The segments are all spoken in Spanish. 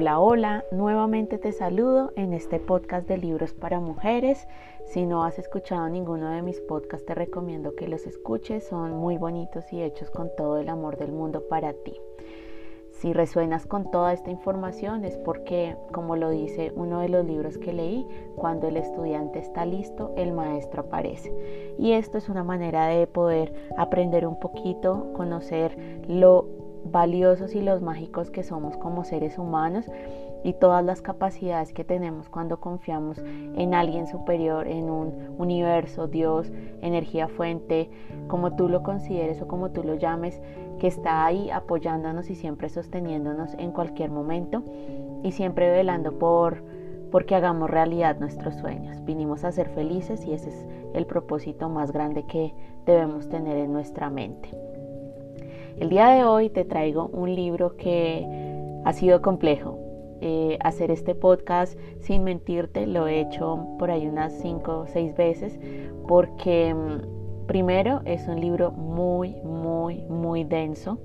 Hola, hola, nuevamente te saludo en este podcast de libros para mujeres. Si no has escuchado ninguno de mis podcasts, te recomiendo que los escuches, son muy bonitos y hechos con todo el amor del mundo para ti. Si resuenas con toda esta información es porque, como lo dice uno de los libros que leí, cuando el estudiante está listo, el maestro aparece. Y esto es una manera de poder aprender un poquito, conocer lo valiosos y los mágicos que somos como seres humanos y todas las capacidades que tenemos cuando confiamos en alguien superior, en un universo, Dios, energía fuente, como tú lo consideres o como tú lo llames, que está ahí apoyándonos y siempre sosteniéndonos en cualquier momento y siempre velando por porque hagamos realidad nuestros sueños. Vinimos a ser felices y ese es el propósito más grande que debemos tener en nuestra mente. El día de hoy te traigo un libro que ha sido complejo. Eh, hacer este podcast sin mentirte lo he hecho por ahí unas 5 o 6 veces porque mm, primero es un libro muy, muy, muy denso.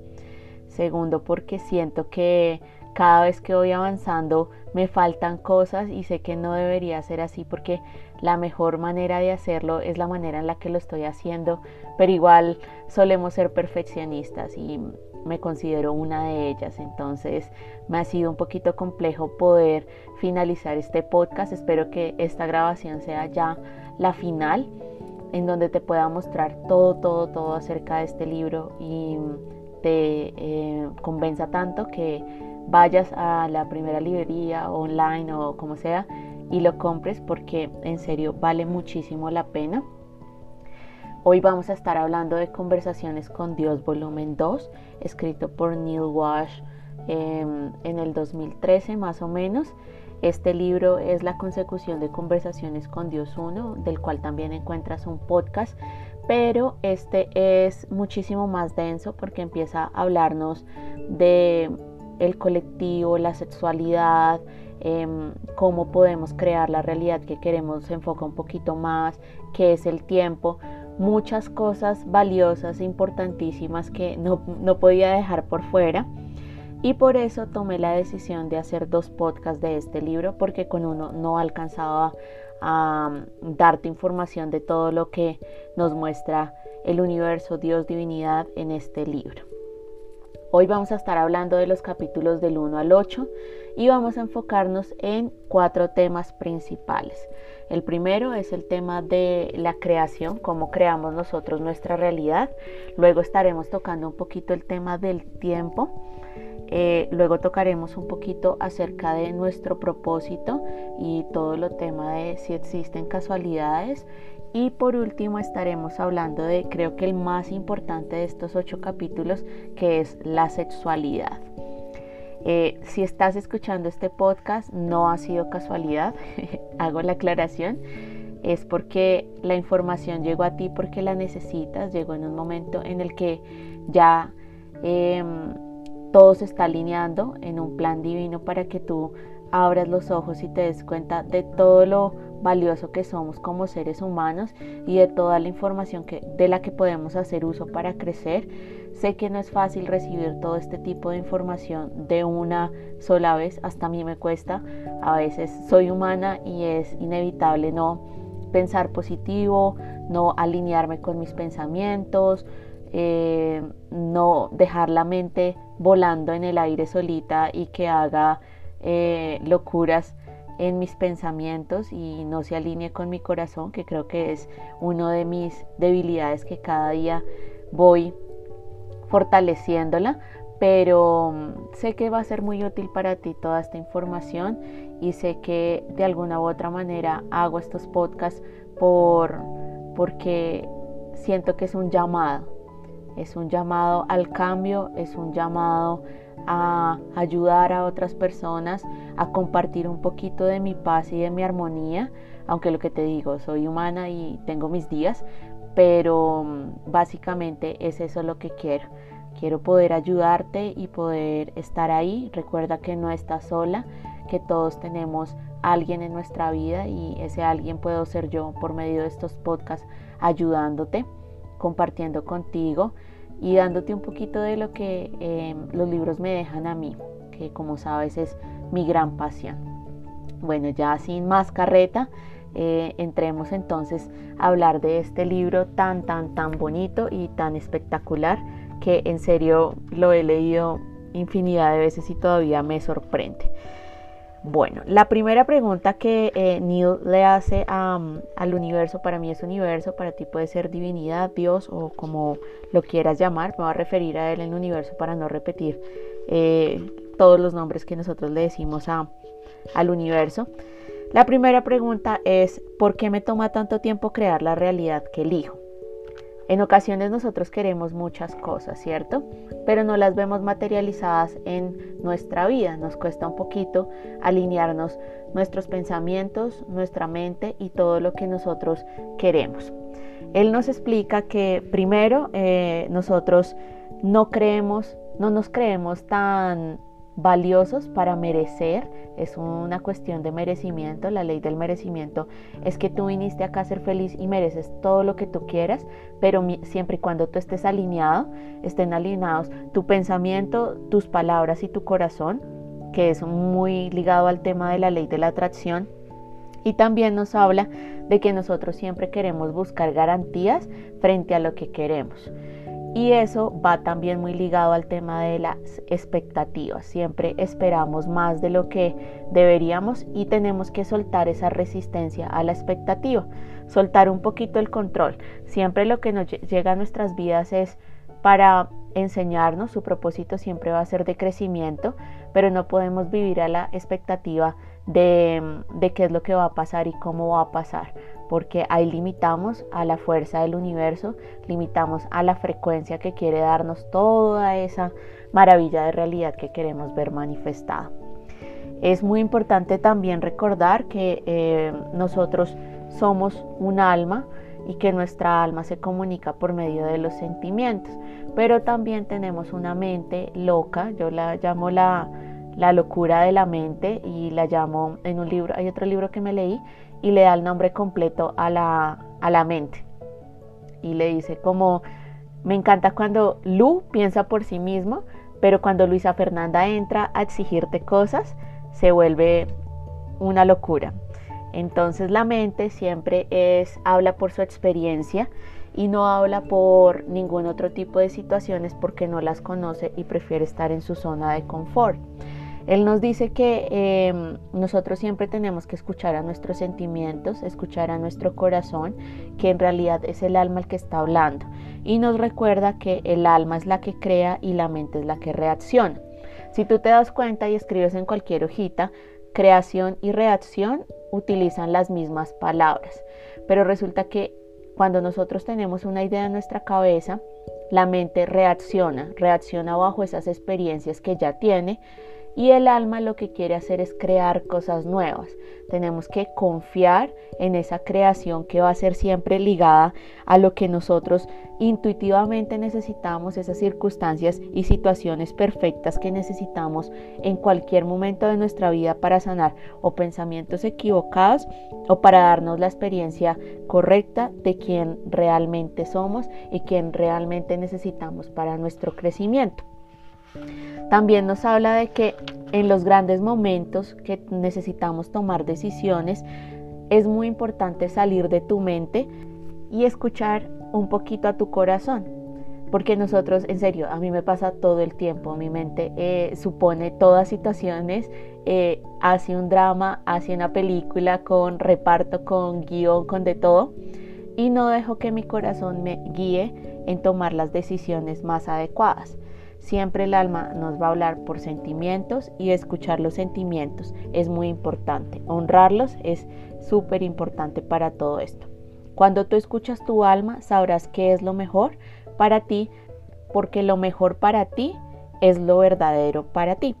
Segundo porque siento que cada vez que voy avanzando me faltan cosas y sé que no debería ser así porque la mejor manera de hacerlo es la manera en la que lo estoy haciendo, pero igual solemos ser perfeccionistas y me considero una de ellas, entonces me ha sido un poquito complejo poder finalizar este podcast, espero que esta grabación sea ya la final en donde te pueda mostrar todo, todo, todo acerca de este libro y te eh, convenza tanto que vayas a la primera librería online o como sea y lo compres porque en serio vale muchísimo la pena. Hoy vamos a estar hablando de Conversaciones con Dios volumen 2, escrito por Neil Wash em, en el 2013 más o menos. Este libro es la consecución de Conversaciones con Dios 1, del cual también encuentras un podcast, pero este es muchísimo más denso porque empieza a hablarnos de el colectivo, la sexualidad, em, cómo podemos crear la realidad que queremos, se enfoca un poquito más, qué es el tiempo, muchas cosas valiosas e importantísimas que no, no podía dejar por fuera. Y por eso tomé la decisión de hacer dos podcasts de este libro, porque con uno no alcanzaba a darte información de todo lo que nos muestra el universo, Dios, divinidad en este libro. Hoy vamos a estar hablando de los capítulos del 1 al 8 y vamos a enfocarnos en cuatro temas principales. El primero es el tema de la creación, cómo creamos nosotros nuestra realidad. Luego estaremos tocando un poquito el tema del tiempo. Eh, luego tocaremos un poquito acerca de nuestro propósito y todo lo tema de si existen casualidades y por último estaremos hablando de, creo que el más importante de estos ocho capítulos, que es la sexualidad. Eh, si estás escuchando este podcast, no ha sido casualidad, hago la aclaración, es porque la información llegó a ti porque la necesitas, llegó en un momento en el que ya em, todo se está alineando en un plan divino para que tú abras los ojos y te des cuenta de todo lo valioso que somos como seres humanos y de toda la información que, de la que podemos hacer uso para crecer. Sé que no es fácil recibir todo este tipo de información de una sola vez, hasta a mí me cuesta, a veces soy humana y es inevitable no pensar positivo, no alinearme con mis pensamientos, eh, no dejar la mente volando en el aire solita y que haga eh, locuras en mis pensamientos y no se alinee con mi corazón, que creo que es una de mis debilidades que cada día voy fortaleciéndola, pero mm, sé que va a ser muy útil para ti toda esta información y sé que de alguna u otra manera hago estos podcasts por porque siento que es un llamado, es un llamado al cambio, es un llamado a ayudar a otras personas, a compartir un poquito de mi paz y de mi armonía, aunque lo que te digo, soy humana y tengo mis días, pero mm, básicamente es eso lo que quiero. Quiero poder ayudarte y poder estar ahí. Recuerda que no estás sola, que todos tenemos alguien en nuestra vida y ese alguien puedo ser yo por medio de estos podcasts ayudándote, compartiendo contigo y dándote un poquito de lo que em, los libros me dejan a mí, que como sabes es mi gran pasión. Bueno, ya sin más carreta, eh, entremos entonces a hablar de este libro tan, tan, tan bonito y tan espectacular que en serio lo he leído infinidad de veces y todavía me sorprende. Bueno, la primera pregunta que eh, Neil le hace al universo, para mí es universo, para ti puede ser divinidad, Dios o como lo quieras llamar, me voy a referir a él en universo para no repetir eh, todos los nombres que nosotros le decimos a, al universo. La primera pregunta es, ¿por qué me toma tanto tiempo crear la realidad que elijo? En ocasiones nosotros queremos muchas cosas, ¿cierto? Pero no las vemos materializadas en nuestra vida. Nos cuesta un poquito alinearnos nuestros pensamientos, nuestra mente y todo lo que nosotros queremos. Él nos explica que primero eh, nosotros no creemos, no nos creemos tan valiosos para merecer, es una cuestión de merecimiento, la ley del merecimiento es que tú viniste acá a ser feliz y mereces todo lo que tú quieras, pero siempre y cuando tú estés alineado, estén alineados tu pensamiento, tus palabras y tu corazón, que es muy ligado al tema de la ley de la atracción, y también nos habla de que nosotros siempre queremos buscar garantías frente a lo que queremos. Y eso va también muy ligado al tema de las expectativas. Siempre esperamos más de lo que deberíamos y tenemos que soltar esa resistencia a la expectativa, soltar un poquito el control. Siempre lo que nos llega a nuestras vidas es para enseñarnos, su propósito siempre va a ser de crecimiento, pero no podemos vivir a la expectativa de, qué es lo que va a pasar y cómo va a pasar porque ahí limitamos a la fuerza del universo, limitamos a la frecuencia que quiere darnos toda esa maravilla de realidad que queremos ver manifestada. Es muy importante también recordar que eh, nosotros somos un alma y que nuestra alma se comunica por medio de los sentimientos, pero también tenemos una mente loca, yo la llamo la, la locura de la mente y la llamo en un libro, hay otro libro que me leí y le da el nombre completo a la, a la mente. Y le dice como, me encanta cuando Lu piensa por sí mismo, pero cuando Luisa Fernanda entra a exigirte cosas, se vuelve una locura. Entonces la mente siempre es, habla por su experiencia y no habla por ningún otro tipo de situaciones porque no las conoce y prefiere estar en su zona de confort. Él nos dice que em, nosotros siempre tenemos que escuchar a nuestros sentimientos, escuchar a nuestro corazón, que en realidad es el alma el que está hablando. Y nos recuerda que el alma es la que crea y la mente es la que reacciona. Si tú te das cuenta y escribes en cualquier hojita, creación y reacción utilizan las mismas palabras. Pero resulta que cuando nosotros tenemos una idea en nuestra cabeza, la mente reacciona, reacciona bajo esas experiencias que ya tiene y el alma lo que quiere hacer es crear cosas nuevas. Tenemos que confiar en esa creación que va a ser siempre ligada a lo que nosotros intuitivamente necesitamos, esas circunstancias y situaciones perfectas que necesitamos en cualquier momento de nuestra vida para sanar o pensamientos equivocados o para darnos la experiencia correcta de quien realmente somos y quien realmente necesitamos para nuestro crecimiento. También nos habla de que en los grandes momentos que necesitamos tomar decisiones, es muy importante salir de tu mente y escuchar un poquito a tu corazón. Porque nosotros, en serio, a mí me pasa todo el tiempo, mi mente eh, supone todas situaciones, eh, hace un drama, hace una película con reparto, con guion, con de todo, y no dejo que mi corazón me guíe en tomar las decisiones más adecuadas. Siempre el alma nos va a hablar por sentimientos y escuchar los sentimientos es muy importante. Honrarlos es súper importante para todo esto. Cuando tú escuchas tu alma, sabrás qué es lo mejor para ti, porque lo mejor para ti es lo verdadero para ti.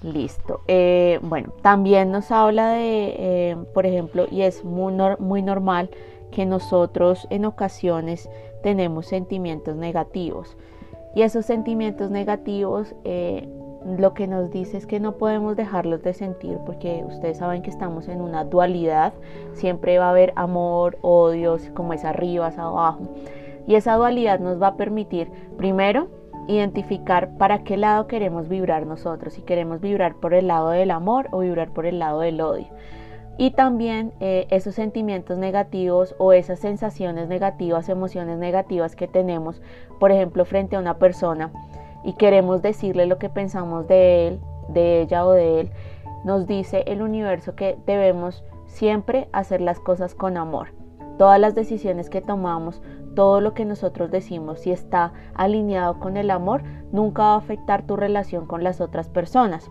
Listo. Eh, bueno, también nos habla de, eh, por ejemplo, y es muy, muy normal que nosotros en ocasiones tenemos sentimientos negativos. Y esos sentimientos negativos eh, lo que nos dice es que no podemos dejarlos de sentir porque ustedes saben que estamos en una dualidad, siempre va a haber amor, odio, como es arriba, es abajo. Y esa dualidad nos va a permitir, primero, identificar para qué lado queremos vibrar nosotros, si queremos vibrar por el lado del amor o vibrar por el lado del odio. Y también eh, esos sentimientos negativos o esas sensaciones negativas, emociones negativas que tenemos, por ejemplo, frente a una persona y queremos decirle lo que pensamos de él, de ella o de él, nos dice el universo que debemos siempre hacer las cosas con amor. Todas las decisiones que tomamos, todo lo que nosotros decimos, si está alineado con el amor, nunca va a afectar tu relación con las otras personas.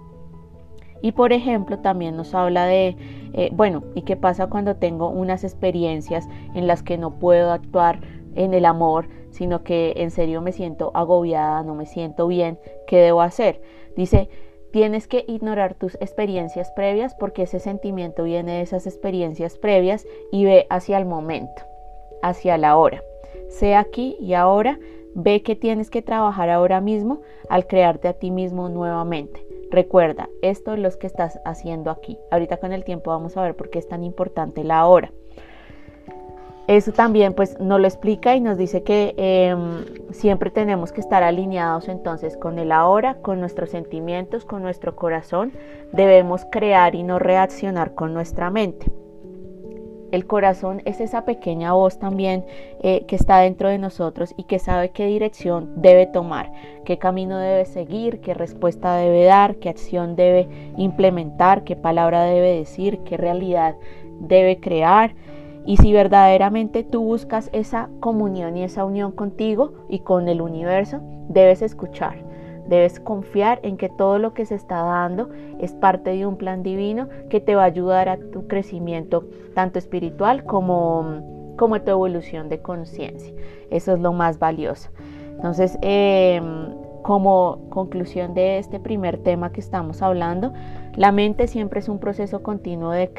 Y por ejemplo, también nos habla de, eh, bueno, ¿y qué pasa cuando tengo unas experiencias en las que no puedo actuar en el amor, sino que en serio me siento agobiada, no me siento bien? ¿Qué debo hacer? Dice, tienes que ignorar tus experiencias previas porque ese sentimiento viene de esas experiencias previas y ve hacia el momento, hacia la hora. Sea aquí y ahora, ve que tienes que trabajar ahora mismo al crearte a ti mismo nuevamente. Recuerda, esto es lo que estás haciendo aquí. Ahorita con el tiempo vamos a ver por qué es tan importante la hora. Eso también pues nos lo explica y nos dice que em, siempre tenemos que estar alineados entonces con el ahora, con nuestros sentimientos, con nuestro corazón. Debemos crear y no reaccionar con nuestra mente. El corazón es esa pequeña voz también eh, que está dentro de nosotros y que sabe qué dirección debe tomar, qué camino debe seguir, qué respuesta debe dar, qué acción debe implementar, qué palabra debe decir, qué realidad debe crear. Y si verdaderamente tú buscas esa comunión y esa unión contigo y con el universo, debes escuchar Debes confiar en que todo lo que se está dando es parte de un plan divino que te va a ayudar a tu crecimiento tanto espiritual como, como tu evolución de conciencia. Eso es lo más valioso. Entonces, em, como conclusión de este primer tema que estamos hablando, la mente siempre es un proceso continuo de,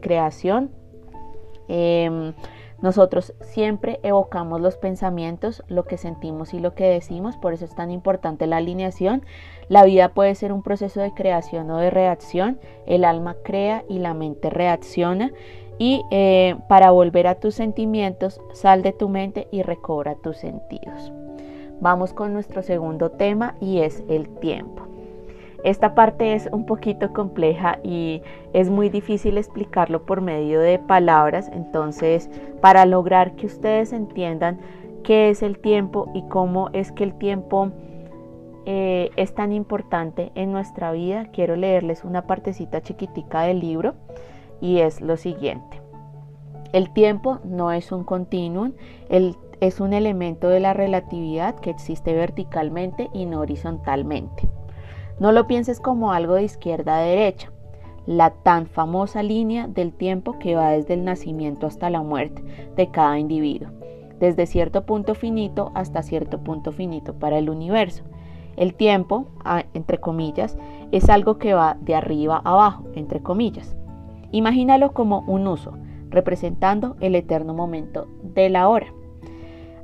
creación. Em, nosotros siempre evocamos los pensamientos, lo que sentimos y lo que decimos, por eso es tan importante la alineación. La vida puede ser un proceso de creación o de reacción, el alma crea y la mente reacciona. Y eh, para volver a tus sentimientos, sal de tu mente y recobra tus sentidos. Vamos con nuestro segundo tema y es el tiempo. Esta parte es un poquito compleja y es muy difícil explicarlo por medio de palabras, entonces para lograr que ustedes entiendan qué es el tiempo y cómo es que el tiempo eh, es tan importante en nuestra vida, quiero leerles una partecita chiquitica del libro y es lo siguiente. El tiempo no es un continuum, es un elemento de la relatividad que existe verticalmente y no horizontalmente. No lo pienses como algo de izquierda a derecha, la tan famosa línea del tiempo que va desde el nacimiento hasta la muerte de cada individuo, desde cierto punto finito hasta cierto punto finito para el universo. El tiempo, entre comillas, es algo que va de arriba a abajo, entre comillas. Imagínalo como un uso, representando el eterno momento de la hora.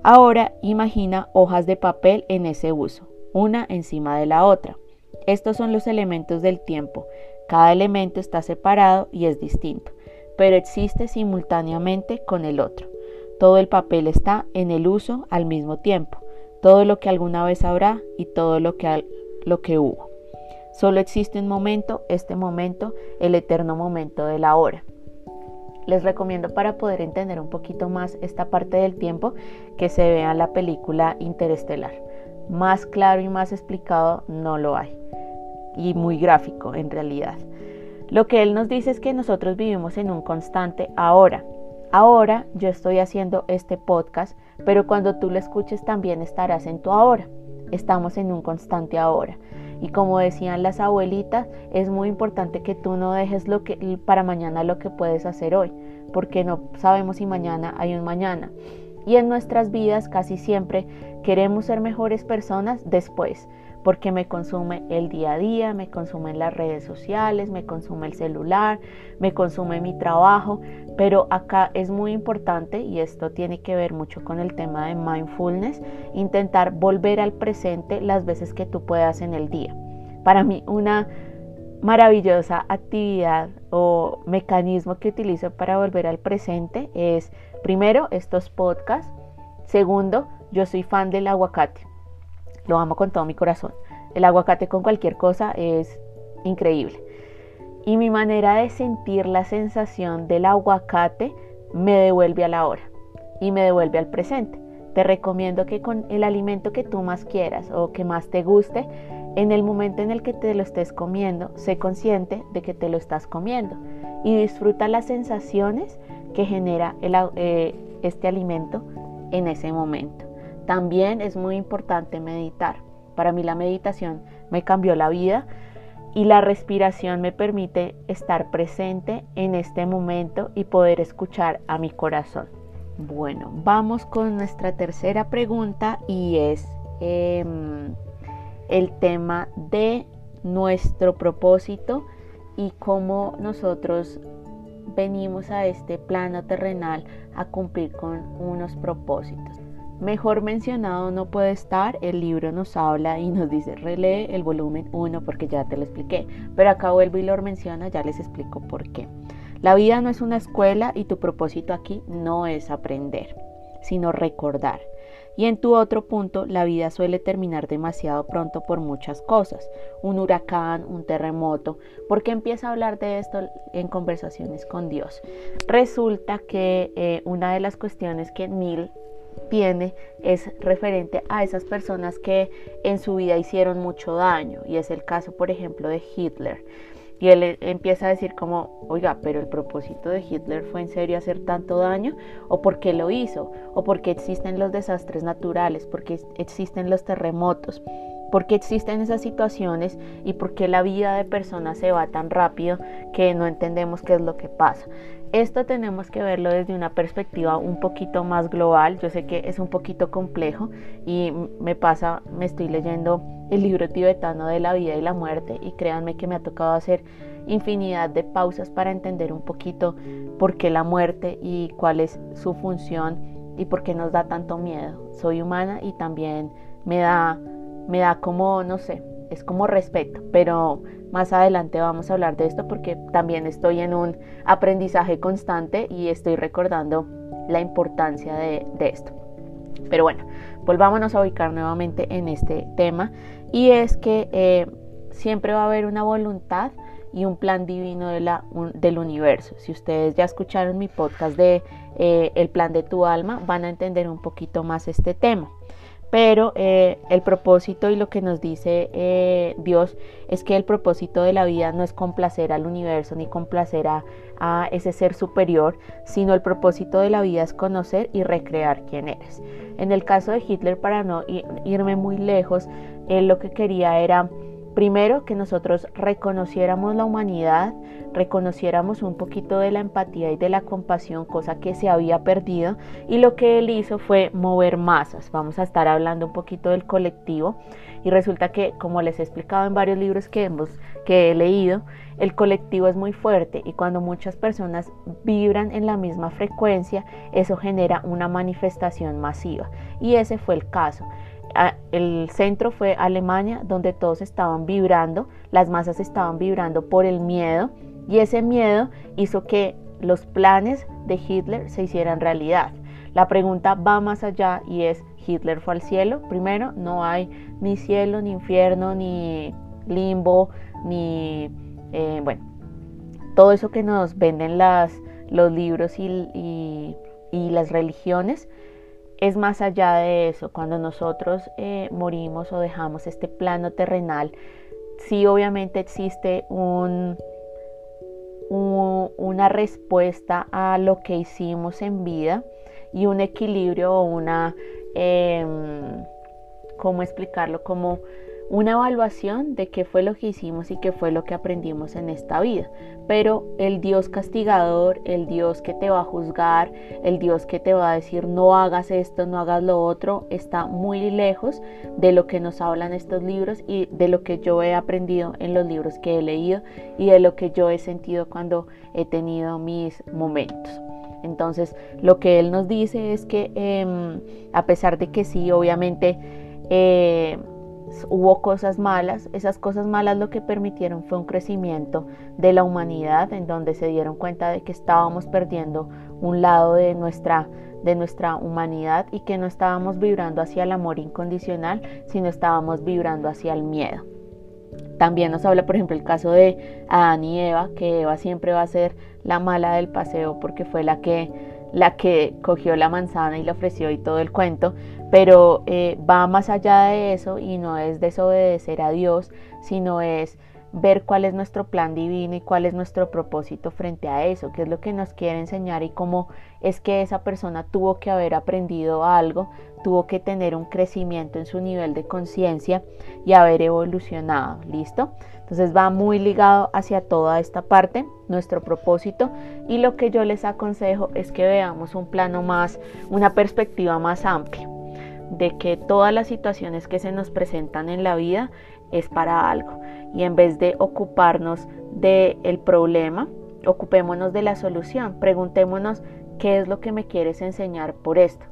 Ahora imagina hojas de papel en ese uso, una encima de la otra. Estos son los elementos del tiempo. Cada elemento está separado y es distinto, pero existe simultáneamente con el otro. Todo el papel está en el uso al mismo tiempo, todo lo que alguna vez habrá y todo lo que, lo que hubo. Solo existe un momento, este momento, el eterno momento de la hora. Les recomiendo para poder entender un poquito más esta parte del tiempo que se vea la película Interestelar. Más claro y más explicado no lo hay y muy gráfico en realidad. Lo que él nos dice es que nosotros vivimos en un constante ahora. Ahora yo estoy haciendo este podcast, pero cuando tú lo escuches también estarás en tu ahora. Estamos en un constante ahora. Y como decían las abuelitas, es muy importante que tú no dejes lo que para mañana lo que puedes hacer hoy, porque no sabemos si mañana hay un mañana. Y en nuestras vidas casi siempre queremos ser mejores personas después, porque me consume el día a día, me consumen las redes sociales, me consume el celular, me consume mi trabajo, pero acá es muy importante y esto tiene que ver mucho con el tema de mindfulness, intentar volver al presente las veces que tú puedas en el día. Para mí una maravillosa actividad o mecanismo que utilizo para volver al presente es primero estos podcasts, segundo yo soy fan del aguacate lo amo con todo mi corazón. El aguacate con cualquier cosa es increíble. Y mi manera de sentir la sensación del aguacate me devuelve a la hora y me devuelve al presente. Te recomiendo que con el alimento que tú más quieras o que más te guste, en el momento en el que te lo estés comiendo, sé consciente de que te lo estás comiendo y disfruta las sensaciones que genera eh, este alimento en ese momento. También es muy importante meditar. Para mí la meditación me cambió la vida y la respiración me permite estar presente en este momento y poder escuchar a mi corazón. Bueno, vamos con nuestra tercera pregunta y es em, el tema de nuestro propósito y cómo nosotros venimos a este plano terrenal a cumplir con unos propósitos. Mejor mencionado no puede estar, el libro nos habla y nos dice relee el volumen 1 porque ya te lo expliqué, pero acá vuelvo y lo menciona, ya les explico por qué. La vida no es una escuela y tu propósito aquí no es aprender, sino recordar. Y en tu otro punto, la vida suele terminar demasiado pronto por muchas cosas, un huracán, un terremoto. ¿Por qué empieza a hablar de esto en conversaciones con Dios? Resulta que eh, una de las cuestiones que Neil tiene es referente a esas personas que en su vida hicieron mucho daño y es el caso por ejemplo de Hitler y él e, empieza a decir como, oiga, pero el propósito de Hitler fue en serio hacer tanto daño, o por qué lo hizo, o por qué existen los desastres naturales, por qué existen los terremotos, por qué existen esas situaciones y por qué la vida de personas se va tan rápido que no entendemos qué es lo que pasa. Esto tenemos que verlo desde una perspectiva un poquito más global. Yo sé que es un poquito complejo y me pasa, me estoy leyendo el libro tibetano de la vida y la muerte y créanme que me ha tocado hacer infinidad de pausas para entender un poquito por qué la muerte y cuál es su función y por qué nos da tanto miedo. Soy humana y también me da, me da como, no sé, es como respeto, pero más adelante vamos a hablar de esto porque también estoy en un aprendizaje constante y estoy recordando la importancia de, esto. Pero bueno, volvámonos a ubicar nuevamente en este tema y es que eh, siempre va a haber una voluntad y un plan divino de la, del universo. Si ustedes ya escucharon mi podcast de eh, El plan de tu alma, van a entender un poquito más este tema pero eh, el propósito y lo que nos dice eh, Dios es que el propósito de la vida no es complacer al universo ni complacer a, ese ser superior, sino el propósito de la vida es conocer y recrear quién eres. En el caso de Hitler, para no irme muy lejos, él lo que quería era Primero, que nosotros reconociéramos la humanidad, reconociéramos un poquito de la empatía y de la compasión, cosa que se había perdido. Y lo que él hizo fue mover masas. Vamos a estar hablando un poquito del colectivo. Y resulta que, como les he explicado en varios libros que, hemos, que he leído, el colectivo es muy fuerte y cuando muchas personas vibran en la misma frecuencia, eso genera una manifestación masiva. Y ese fue el caso el centro fue Alemania, donde todos estaban vibrando, las masas estaban vibrando por el miedo y ese miedo hizo que los planes de Hitler se hicieran realidad. La pregunta va más allá y es, ¿Hitler fue al cielo? Primero, no hay ni cielo, ni infierno, ni limbo, ni, eh, bueno, todo eso que nos venden las, los libros y las religiones es más allá de eso. Cuando nosotros eh, morimos o dejamos este plano terrenal, sí obviamente existe un, una respuesta a lo que hicimos en vida y un equilibrio o una, em, ¿cómo explicarlo? Como una evaluación de qué fue lo que hicimos y qué fue lo que aprendimos en esta vida. Pero el Dios castigador, el Dios que te va a juzgar, el Dios que te va a decir no hagas esto, no hagas lo otro, está muy lejos de lo que nos hablan estos libros y de lo que yo he aprendido en los libros que he leído y de lo que yo he sentido cuando he tenido mis momentos. Entonces, lo que él nos dice es que em, a pesar de que sí, obviamente, eh, hubo cosas malas, esas cosas malas lo que permitieron fue un crecimiento de la humanidad en donde se dieron cuenta de que estábamos perdiendo un lado de nuestra de nuestra humanidad y que no estábamos vibrando hacia el amor incondicional, sino estábamos vibrando hacia el miedo. También nos habla, por ejemplo, el caso de Adán y Eva, que Eva siempre va a ser la mala del paseo porque fue la que, la que cogió la manzana y le ofreció y todo el cuento, pero eh, va más allá de eso y no es desobedecer a Dios, sino es ver cuál es nuestro plan divino y cuál es nuestro propósito frente a eso, qué es lo que nos quiere enseñar y cómo es que esa persona tuvo que haber aprendido algo, tuvo que tener un crecimiento en su nivel de conciencia y haber evolucionado, ¿listo? Entonces va muy ligado hacia toda esta parte, nuestro propósito y lo que yo les aconsejo es que veamos un plano más, una perspectiva más amplia de que todas las situaciones que se nos presentan en la vida es para algo y en vez de ocuparnos del problema, ocupémonos de la solución, preguntémonos qué es lo que me quieres enseñar por esto,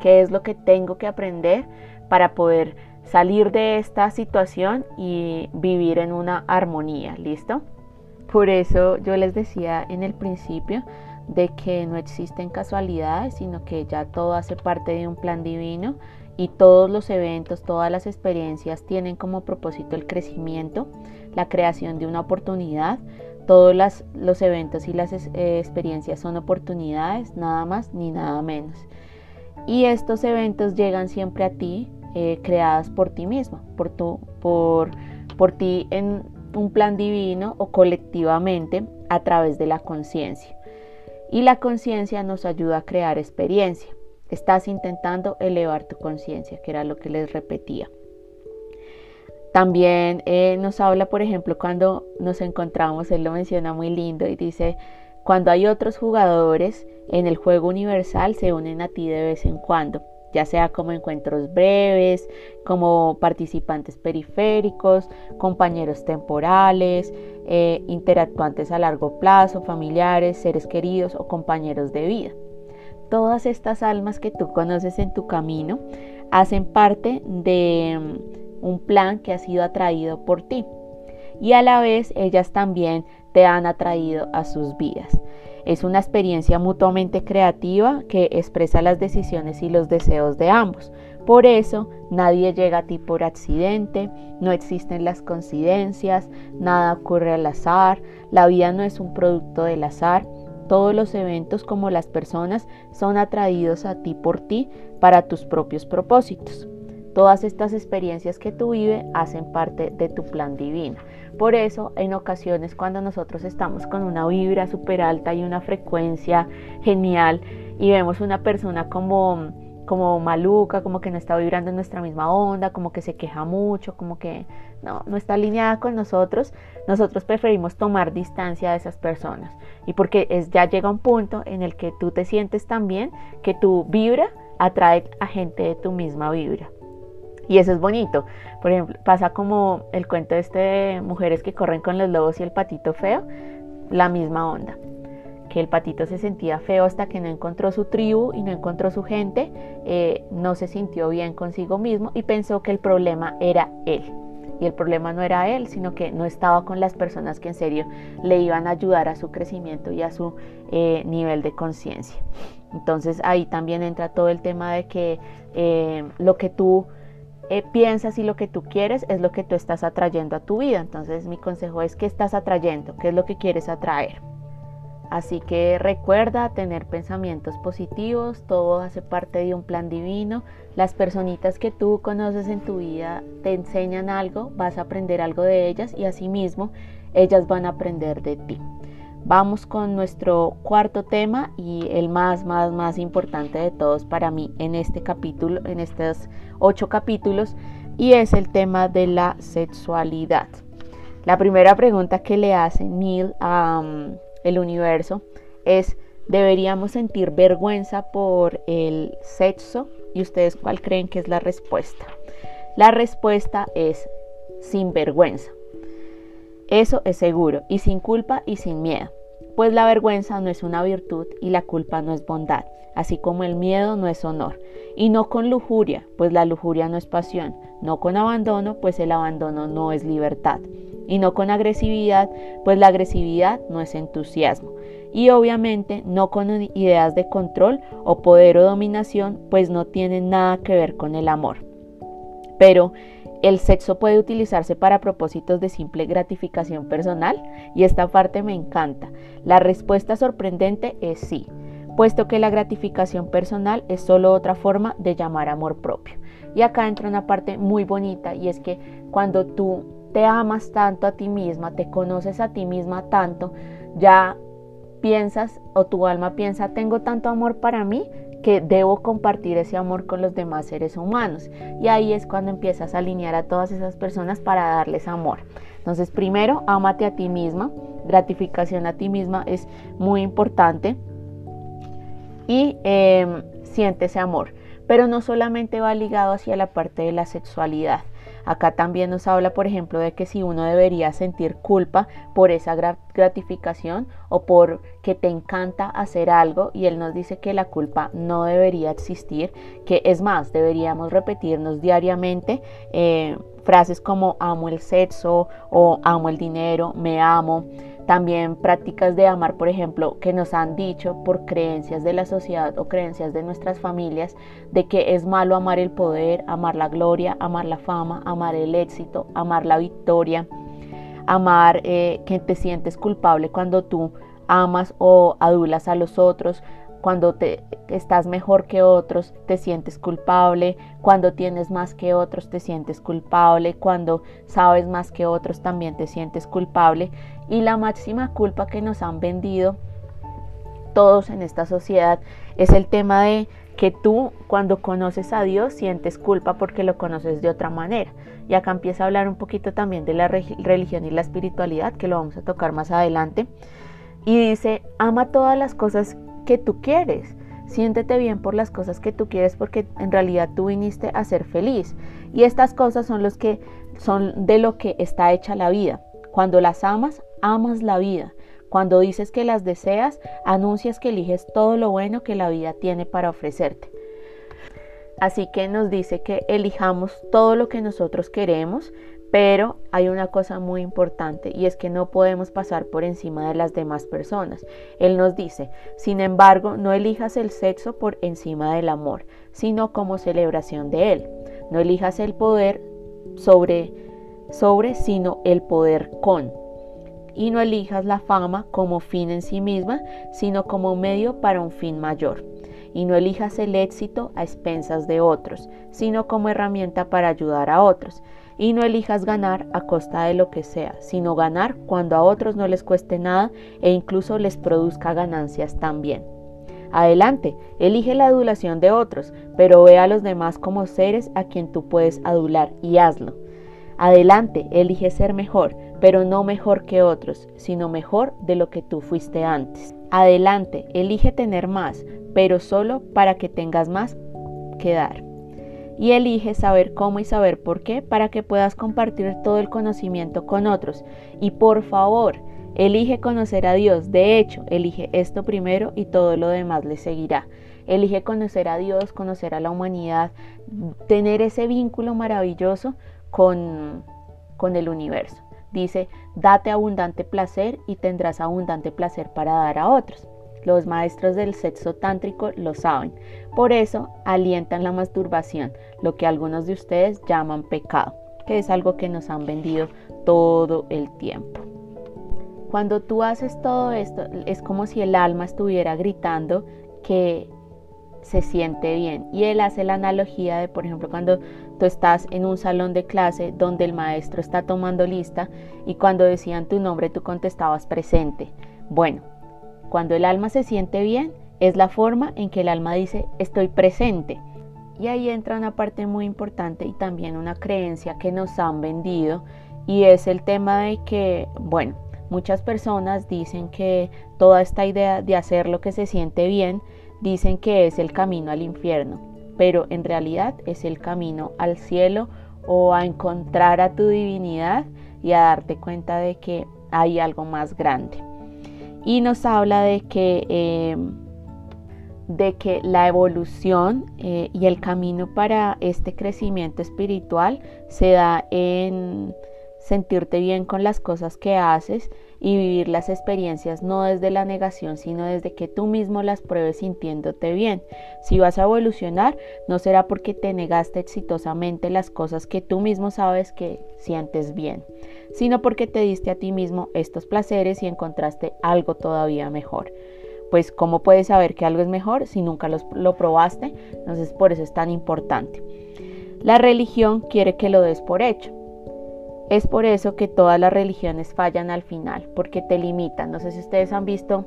qué es lo que tengo que aprender para poder salir de esta situación y vivir en una armonía, ¿listo? Por eso yo les decía en el principio de que no existen casualidades, sino que ya todo hace parte de un plan divino y todos los eventos, todas las experiencias tienen como propósito el crecimiento, la creación de una oportunidad. Todos los eventos y las eh, experiencias son oportunidades, nada más ni nada menos. Y estos eventos llegan siempre a ti, eh, creadas por ti mismo, por, por, por ti en un plan divino o colectivamente a través de la conciencia. Y la conciencia nos ayuda a crear experiencia. Estás intentando elevar tu conciencia, que era lo que les repetía. También eh, nos habla, por ejemplo, cuando nos encontramos, él lo menciona muy lindo y dice, cuando hay otros jugadores en el juego universal se unen a ti de vez en cuando, ya sea como encuentros breves, como participantes periféricos, compañeros temporales, eh, interactuantes a largo plazo, familiares, seres queridos o compañeros de vida todas estas almas que tú conoces en tu camino hacen parte de mm, un plan que ha sido atraído por ti y a la vez ellas también te han atraído a sus vidas. Es una experiencia mutuamente creativa que expresa las decisiones y los deseos de ambos. Por eso nadie llega a ti por accidente, no existen las coincidencias, nada ocurre al azar, la vida no es un producto del azar, todos los eventos como las personas son atraídos a ti por ti para tus propios propósitos. Todas estas experiencias que tú vives hacen parte de tu plan divino. Por eso, en ocasiones cuando nosotros estamos con una vibra súper alta y una frecuencia genial y vemos una persona como como maluca, como que no está vibrando en nuestra misma onda, como que se queja mucho, como que no, no está alineada con nosotros, nosotros preferimos tomar distancia de esas personas. Y porque es, ya llega un punto en el que tú te sientes tan bien que tu vibra atrae a gente de tu misma vibra. Y eso es bonito. Por ejemplo, pasa como el cuento este de mujeres que corren con los lobos y el patito feo, la misma onda que el patito se sentía feo hasta que no encontró su tribu y no encontró su gente, eh, no se sintió bien consigo mismo y pensó que el problema era él. Y el problema no era él, sino que no estaba con las personas que en serio le iban a ayudar a su crecimiento y a su eh, nivel de conciencia. Entonces ahí también entra todo el tema de que eh, lo que tú piensas y lo que tú quieres es lo que tú estás atrayendo a tu vida. Entonces mi consejo es que estás atrayendo, qué es lo que quieres atraer. Así que recuerda tener pensamientos positivos, todo hace parte de un plan divino. Las personitas que tú conoces en tu vida te enseñan algo, vas a aprender algo de ellas y asimismo ellas van a aprender de ti. Vamos con nuestro cuarto tema y el más, más, más importante de todos para mí en este capítulo, en estos ocho capítulos, y es el tema de la sexualidad. La primera pregunta que le hace Neil a el universo es deberíamos sentir vergüenza por el sexo y ustedes cuál creen que es la respuesta. La respuesta es sin vergüenza. Eso es seguro y sin culpa y sin miedo. Pues la vergüenza no es una virtud y la culpa no es bondad, así como el miedo no es honor. Y no con lujuria, pues la lujuria no es pasión, no con abandono, pues el abandono no es libertad y no con agresividad, pues la agresividad no es entusiasmo. y obviamente no con ideas de control o poder o dominación, pues no tienen nada que ver con el amor. Pero el sexo puede utilizarse para propósitos de simple gratificación personal y esta parte me encanta. La respuesta sorprendente es sí, puesto que la gratificación personal es solo otra forma de llamar amor propio. Y acá entra una parte muy bonita y es que cuando tú te amas tanto a ti misma, te conoces a ti misma tanto, ya piensas o tu alma piensa, tengo tanto amor para mí que debo compartir ese amor con los demás seres humanos. Y ahí es cuando empiezas a alinear a todas esas personas para darles amor. Entonces, primero, ámate a ti misma. Gratificación a ti misma es muy importante. Y eh, siente ese amor. Pero no solamente va ligado hacia la parte de la sexualidad. Acá también nos habla, por ejemplo, de que si uno debería sentir culpa por esa gratificación o por que te encanta hacer algo y él nos dice que la culpa no debería existir, que es más, deberíamos repetirnos diariamente eh, frases como amo el sexo o amo el dinero, me amo. También prácticas de amar, por ejemplo, que nos han dicho por creencias de la sociedad o creencias de nuestras familias de que es malo amar el poder, amar la gloria, amar la fama, amar el éxito, amar la victoria, amar eh, que te sientes culpable cuando tú amas o adulas a los otros, cuando te estás mejor que otros te sientes culpable, cuando tienes más que otros te sientes culpable, cuando sabes más que otros también te sientes culpable y la máxima culpa que nos han vendido todos en esta sociedad es el tema de que tú cuando conoces a Dios sientes culpa porque lo conoces de otra manera. Y acá empieza a hablar un poquito también de la religión y la espiritualidad, que lo vamos a tocar más adelante. Y dice, ama todas las cosas que tú quieres. Siéntete bien por las cosas que tú quieres porque en realidad tú viniste a ser feliz. Y estas cosas son los que son de lo que está hecha la vida. Cuando las amas, amas la vida. Cuando dices que las deseas, anuncias que eliges todo lo bueno que la vida tiene para ofrecerte. Así que nos dice que elijamos todo lo que nosotros queremos, pero hay una cosa muy importante y es que no podemos pasar por encima de las demás personas. Él nos dice, sin embargo, no elijas el sexo por encima del amor, sino como celebración de él. No elijas el poder sobre, sobre, sino el poder con. Y no elijas la fama como fin en sí misma, sino como medio para un fin mayor. Y no elijas el éxito a expensas de otros, sino como herramienta para ayudar a otros y no elijas ganar a costa de lo que sea, sino ganar cuando a otros no les cueste nada e incluso les produzca ganancias también. Adelante, elige la adulación de otros, pero ve a los demás como seres a quien tú puedes adular y hazlo. Adelante, elige ser mejor, pero no mejor que otros, sino mejor de lo que tú fuiste antes. Adelante, elige tener más, pero solo para que tengas más que dar y elige saber cómo y saber por qué para que puedas compartir todo el conocimiento con otros. Y por favor, elige conocer a Dios. De hecho, elige esto primero y todo lo demás le seguirá. Elige conocer a Dios, conocer a la humanidad, tener ese vínculo maravilloso con, con el universo. Dice, date abundante placer y tendrás abundante placer para dar a otros. Los maestros del sexo tántrico lo saben. Por eso alientan la masturbación, lo que algunos de ustedes llaman pecado, que es algo que nos han vendido todo el tiempo. Cuando tú haces todo esto, es como si el alma estuviera gritando que se siente bien. Y él hace la analogía de, por ejemplo, cuando estás en un salón de clase donde el maestro está tomando lista y cuando decían tu nombre tú contestabas presente. Bueno, cuando el alma se siente bien, es la forma en que el alma dice estoy presente. Y ahí entra una parte muy importante y también una creencia que nos han vendido y es el tema de que, bueno, muchas personas dicen que toda esta idea de hacer lo que se siente bien, dicen que es el camino al infierno, pero en realidad es el camino al cielo o a encontrar a tu divinidad y a darte cuenta de que hay algo más grande. Y nos habla de que, eh, de que la evolución eh, y el camino para este crecimiento espiritual se da en sentirte bien con las cosas que haces y vivir las experiencias no desde la negación, sino desde que tú mismo las pruebes sintiéndote bien. Si vas a evolucionar, no será porque te negaste exitosamente las cosas que tú mismo sabes que sientes bien, sino porque te diste a ti mismo estos placeres y encontraste algo todavía mejor. Pues ¿cómo puedes saber que algo es mejor si nunca lo probaste? Entonces por eso es tan importante. La religión quiere que lo des por hecho es por eso que todas las religiones fallan al final, porque te limitan. No sé si ustedes han visto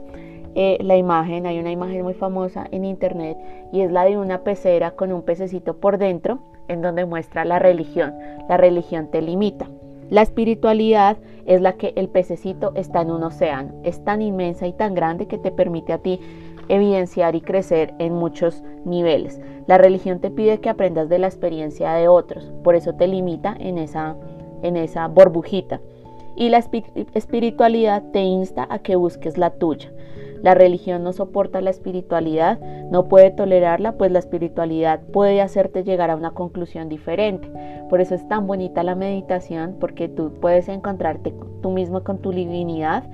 eh, la imagen, hay una imagen muy famosa en internet y es la de una pecera con un pececito por dentro en donde muestra la religión. La religión te limita. La espiritualidad es la que el pececito está en un océano. Es tan inmensa y tan grande que te permite a ti evidenciar y crecer en muchos niveles. La religión te pide que aprendas de la experiencia de otros, por eso te limita en esa en esa burbujita. Y la espiritualidad te insta a que busques la tuya. La religión no soporta la espiritualidad, no puede tolerarla, pues la espiritualidad puede hacerte llegar a una conclusión diferente. Por eso es tan bonita la meditación, porque tú puedes encontrarte tú mismo con tu divinidad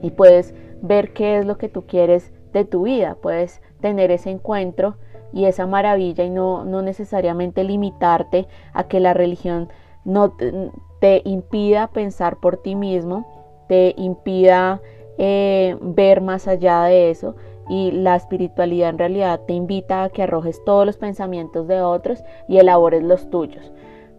y puedes ver qué es lo que tú quieres de tu vida, puedes tener ese encuentro y esa maravilla y no, no necesariamente limitarte a que la religión no te, impida pensar por ti mismo, te impida eh, ver más allá de eso y la espiritualidad en realidad te invita a que arrojes todos los pensamientos de otros y elabores los tuyos.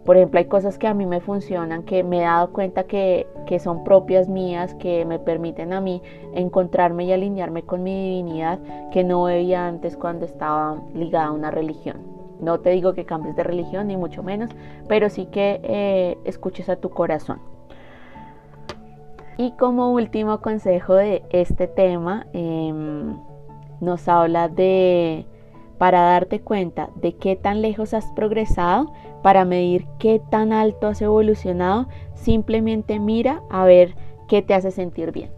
Por ejemplo, hay cosas que a mí me funcionan, que me he dado cuenta que, que, son propias mías, que me permiten a mí encontrarme y alinearme con mi divinidad que no veía antes cuando estaba ligada a una religión. No te digo que cambies de religión, ni mucho menos, pero sí que eh, escuches a tu corazón. Y como último consejo de este tema, em, nos habla de, para darte cuenta de qué tan lejos has progresado, para medir qué tan alto has evolucionado, simplemente mira a ver qué te hace sentir bien.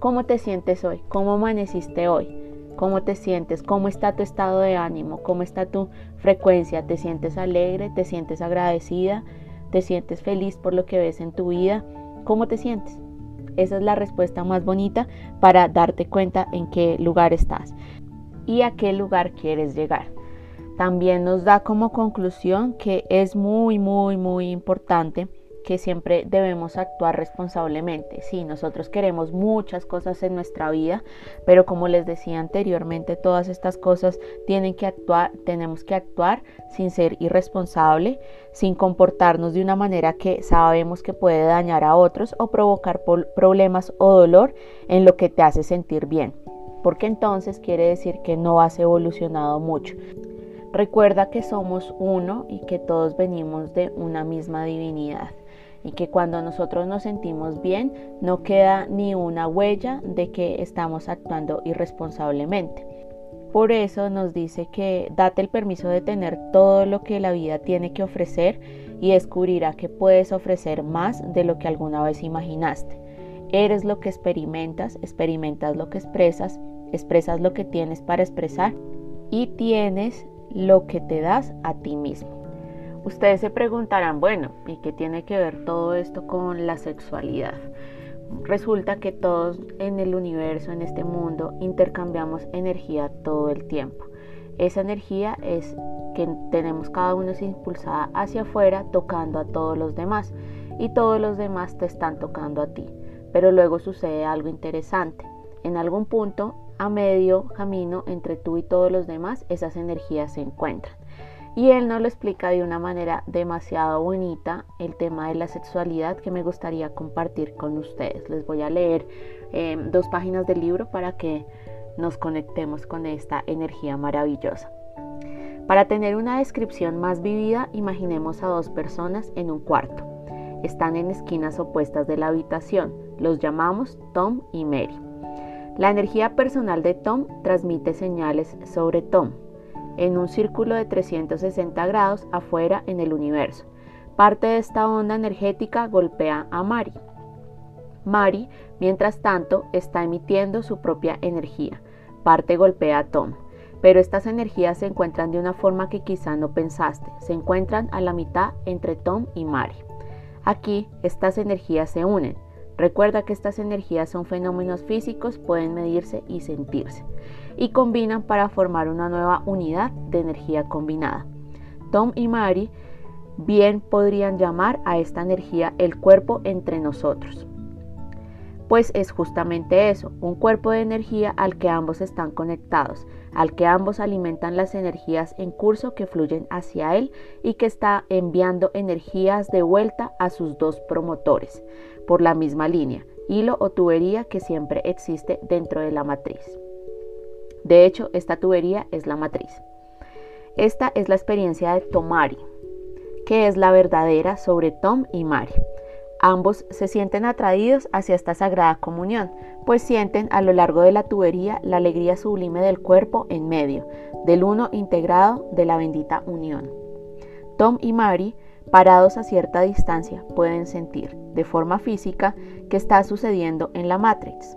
¿Cómo te sientes hoy? ¿Cómo amaneciste hoy? Cómo te sientes, cómo está tu estado de ánimo, cómo está tu frecuencia, te sientes alegre, te sientes agradecida, te sientes feliz por lo que ves en tu vida, cómo te sientes. Esa es la respuesta más bonita para darte cuenta en qué lugar estás y a qué lugar quieres llegar. También nos da como conclusión que es muy, muy, muy importante que siempre debemos actuar responsablemente. Sí, nosotros queremos muchas cosas en nuestra vida, pero como les decía anteriormente, todas estas cosas tienen que actuar, tenemos que actuar sin ser irresponsable, sin comportarnos de una manera que sabemos que puede dañar a otros o provocar problemas o dolor en lo que te hace sentir bien, porque entonces quiere decir que no has evolucionado mucho. Recuerda que somos uno y que todos venimos de una misma divinidad y que cuando nosotros nos sentimos bien no queda ni una huella de que estamos actuando irresponsablemente. Por eso nos dice que date el permiso de tener todo lo que la vida tiene que ofrecer y descubrirá que puedes ofrecer más de lo que alguna vez imaginaste. Eres lo que experimentas, experimentas lo que expresas, expresas lo que tienes para expresar y tienes lo que te das a ti mismo. Ustedes se preguntarán, bueno, ¿y qué tiene que ver todo esto con la sexualidad? Resulta que todos en el universo, en este mundo, intercambiamos energía todo el tiempo. Esa energía es que tenemos cada uno es impulsada hacia afuera tocando a todos los demás y todos los demás te están tocando a ti. Pero luego sucede algo interesante. En algún punto, a medio camino entre tú y todos los demás, esas energías se encuentran. Y él nos lo explica de una manera demasiado bonita el tema de la sexualidad que me gustaría compartir con ustedes. Les voy a leer em, dos páginas del libro para que nos conectemos con esta energía maravillosa. Para tener una descripción más vivida, imaginemos a dos personas en un cuarto. Están en esquinas opuestas de la habitación. Los llamamos Tom y Mary. La energía personal de Tom transmite señales sobre Tom, en un círculo de 360 grados afuera en el universo. Parte de esta onda energética golpea a Mari. Mari, mientras tanto, está emitiendo su propia energía. Parte golpea a Tom. Pero estas energías se encuentran de una forma que quizá no pensaste. Se encuentran a la mitad entre Tom y Mari. Aquí estas energías se unen. Recuerda que estas energías son fenómenos físicos, pueden medirse y sentirse, y combinan para formar una nueva unidad de energía combinada. Tom y Mary bien podrían llamar a esta energía el cuerpo entre nosotros. Pues es justamente eso, un cuerpo de energía al que ambos están conectados, al que ambos alimentan las energías en curso que fluyen hacia él y que está enviando energías de vuelta a sus dos promotores por la misma línea, hilo o tubería que siempre existe dentro de la matriz. De hecho, esta tubería es la matriz. Esta es la experiencia de Tomari, que es la verdadera sobre Tom y Mari. Ambos se sienten atraídos hacia esta sagrada comunión, pues sienten a lo largo de la tubería la alegría sublime del cuerpo en medio, del uno integrado de la bendita unión. Tom y Mary, parados a cierta distancia, pueden sentir, de forma física, que está sucediendo en la Matrix.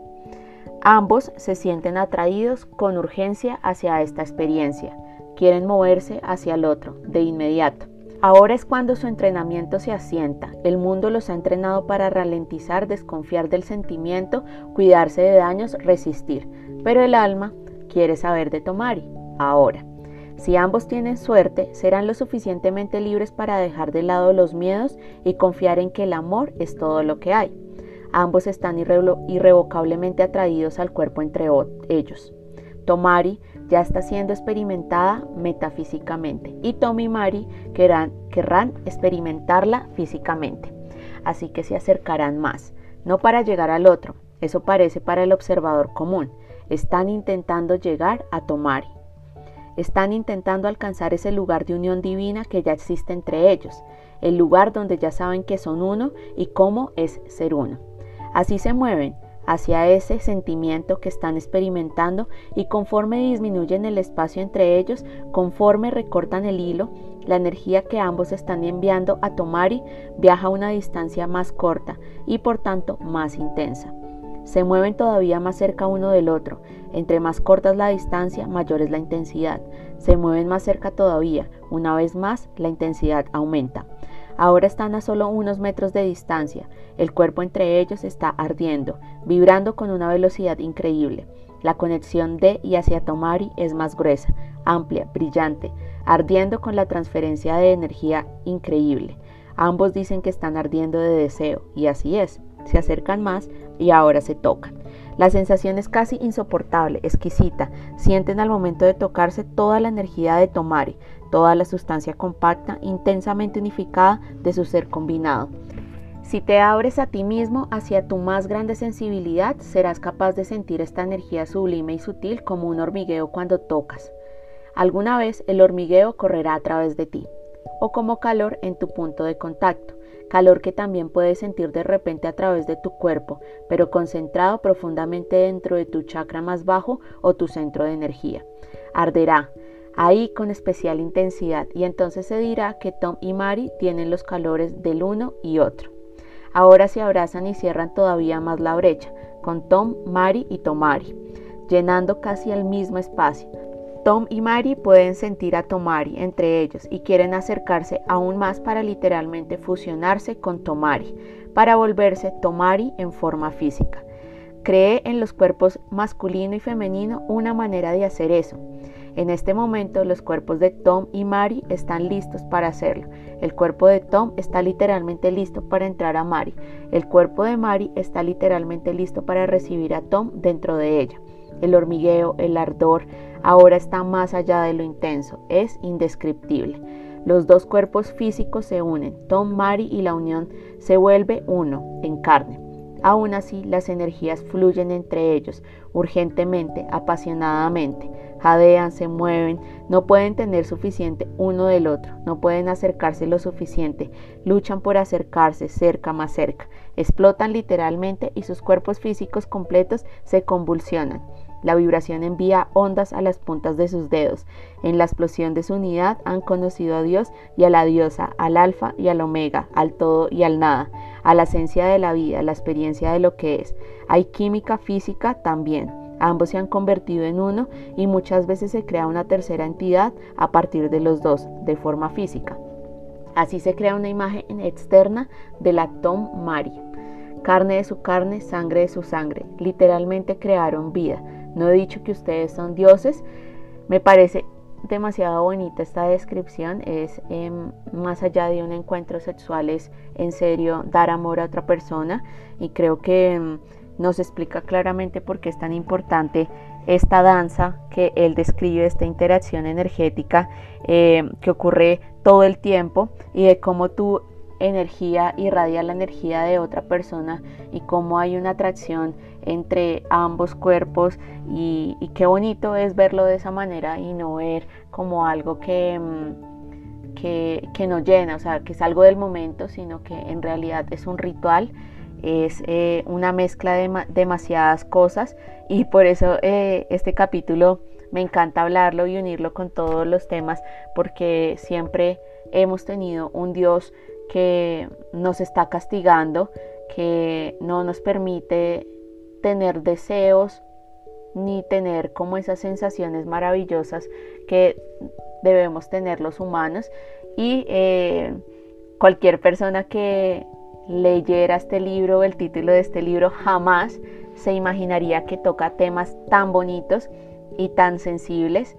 Ambos se sienten atraídos con urgencia hacia esta experiencia, quieren moverse hacia el otro, de inmediato. Ahora es cuando su entrenamiento se asienta. El mundo los ha entrenado para ralentizar, desconfiar del sentimiento, cuidarse de daños, resistir. Pero el alma quiere saber de Tomari, ahora. Si ambos tienen suerte, serán lo suficientemente libres para dejar de lado los miedos y confiar en que el amor es todo lo que hay. Ambos están irrevocablemente atraídos al cuerpo entre ellos. Tomari ya está siendo experimentada metafísicamente y Tom y querrán, querrán experimentarla físicamente. Así que se acercarán más, no para llegar al otro, eso parece para el observador común. Están intentando llegar a Tomari. Están intentando alcanzar ese lugar de unión divina que ya existe entre ellos, el lugar donde ya saben que son uno y cómo es ser uno. Así se mueven, hacia ese sentimiento que están experimentando y conforme disminuyen el espacio entre ellos, conforme recortan el hilo, la energía que ambos están enviando a Tomari viaja a una distancia más corta y por tanto más intensa. Se mueven todavía más cerca uno del otro. Entre más corta es la distancia, mayor es la intensidad. Se mueven más cerca todavía. Una vez más, la intensidad aumenta. Ahora están a solo unos metros de distancia. El cuerpo entre ellos está ardiendo, vibrando con una velocidad increíble. La conexión de y hacia Tomari es más gruesa, amplia, brillante, ardiendo con la transferencia de energía increíble. Ambos dicen que están ardiendo de deseo, y así es. Se acercan más y ahora se tocan. La sensación es casi insoportable, exquisita. Sienten al momento de tocarse toda la energía de Tomari, toda la sustancia compacta, intensamente unificada de su ser combinado. Si te abres a ti mismo hacia tu más grande sensibilidad, serás capaz de sentir esta energía sublime y sutil como un hormigueo cuando tocas. Alguna vez el hormigueo correrá a través de ti, o como calor en tu punto de contacto, calor que también puedes sentir de repente a través de tu cuerpo, pero concentrado profundamente dentro de tu chakra más bajo o tu centro de energía. Arderá, ahí con especial intensidad y entonces se dirá que Tom y Mary tienen los calores del uno y otro. Ahora se abrazan y cierran todavía más la brecha, con Tom, Mary y Tomari, llenando casi el mismo espacio. Tom y Mary pueden sentir a Tomari entre ellos y quieren acercarse aún más para literalmente fusionarse con Tomari, para volverse Tomari en forma física. Cree en los cuerpos masculino y femenino una manera de hacer eso. En este momento los cuerpos de Tom y Mary están listos para hacerlo. El cuerpo de Tom está literalmente listo para entrar a Mary. El cuerpo de Mary está literalmente listo para recibir a Tom dentro de ella. El hormigueo, el ardor, ahora está más allá de lo intenso. Es indescriptible. Los dos cuerpos físicos se unen. Tom, Mary y la unión se vuelve uno en carne. Aún así, las energías fluyen entre ellos, urgentemente, apasionadamente, jadean, se mueven, no pueden tener suficiente uno del otro, no pueden acercarse lo suficiente, luchan por acercarse cerca más cerca, explotan literalmente y sus cuerpos físicos completos se convulsionan. La vibración envía ondas a las puntas de sus dedos. En la explosión de su unidad han conocido a Dios y a la diosa, al alfa y al omega, al todo y al nada, a la esencia de la vida, la experiencia de lo que es. Hay química física también. Ambos se han convertido en uno y muchas veces se crea una tercera entidad a partir de los dos, de forma física. Así se crea una imagen externa de la Tom Mari. Carne de su carne, sangre de su sangre. Literalmente crearon vida. No he dicho que ustedes son dioses. Me parece demasiado bonita esta descripción. Es em, más allá de un encuentro sexual, es en serio dar amor a otra persona. Y creo que em, nos explica claramente por qué es tan importante esta danza que él describe, esta interacción energética em, que ocurre todo el tiempo y de cómo tu energía irradia la energía de otra persona y cómo hay una atracción entre ambos cuerpos y, qué bonito es verlo de esa manera y no ver como algo que, mm, que, que nos llena, o sea, que es algo del momento, sino que en realidad es un ritual es eh, una mezcla de demasiadas cosas y por eso eh, este capítulo me encanta hablarlo y unirlo con todos los temas porque siempre hemos tenido un Dios que nos está castigando, que no nos permite tener deseos ni tener como esas sensaciones maravillosas que debemos tener los humanos y eh, cualquier persona que leyera este libro, el título de este libro, jamás se imaginaría que toca temas tan bonitos y tan sensibles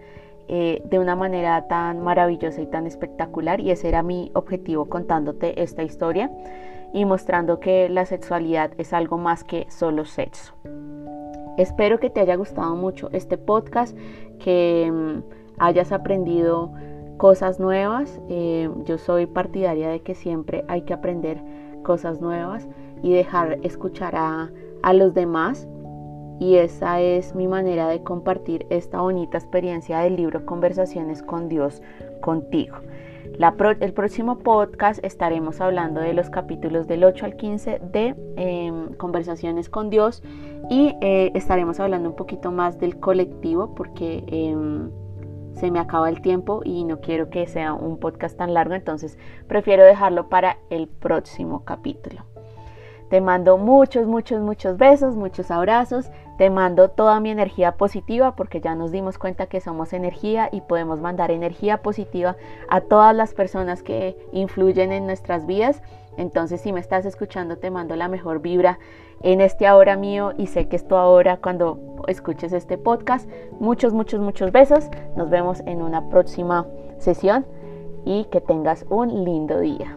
eh, de una manera tan maravillosa y tan espectacular. Y ese era mi objetivo contándote esta historia y mostrando que la sexualidad es algo más que solo sexo. Espero que te haya gustado mucho este podcast, que mm, hayas aprendido cosas nuevas. Eh, yo soy partidaria de que siempre hay que aprender cosas nuevas y dejar escuchar a, los demás. Y esa es mi manera de compartir esta bonita experiencia del libro Conversaciones con Dios contigo. El próximo podcast estaremos hablando de los capítulos del 8 al 15 de em, Conversaciones con Dios y eh, estaremos hablando un poquito más del colectivo porque em, se me acaba el tiempo y no quiero que sea un podcast tan largo, entonces prefiero dejarlo para el próximo capítulo. Te mando muchos, muchos, muchos besos, muchos abrazos. Te mando toda mi energía positiva porque ya nos dimos cuenta que somos energía y podemos mandar energía positiva a todas las personas que influyen en nuestras vidas. Entonces, si me estás escuchando, te mando la mejor vibra en este ahora mío y sé que es tu ahora cuando escuches este podcast. Muchos, muchos, muchos besos. Nos vemos en una próxima sesión y que tengas un lindo día.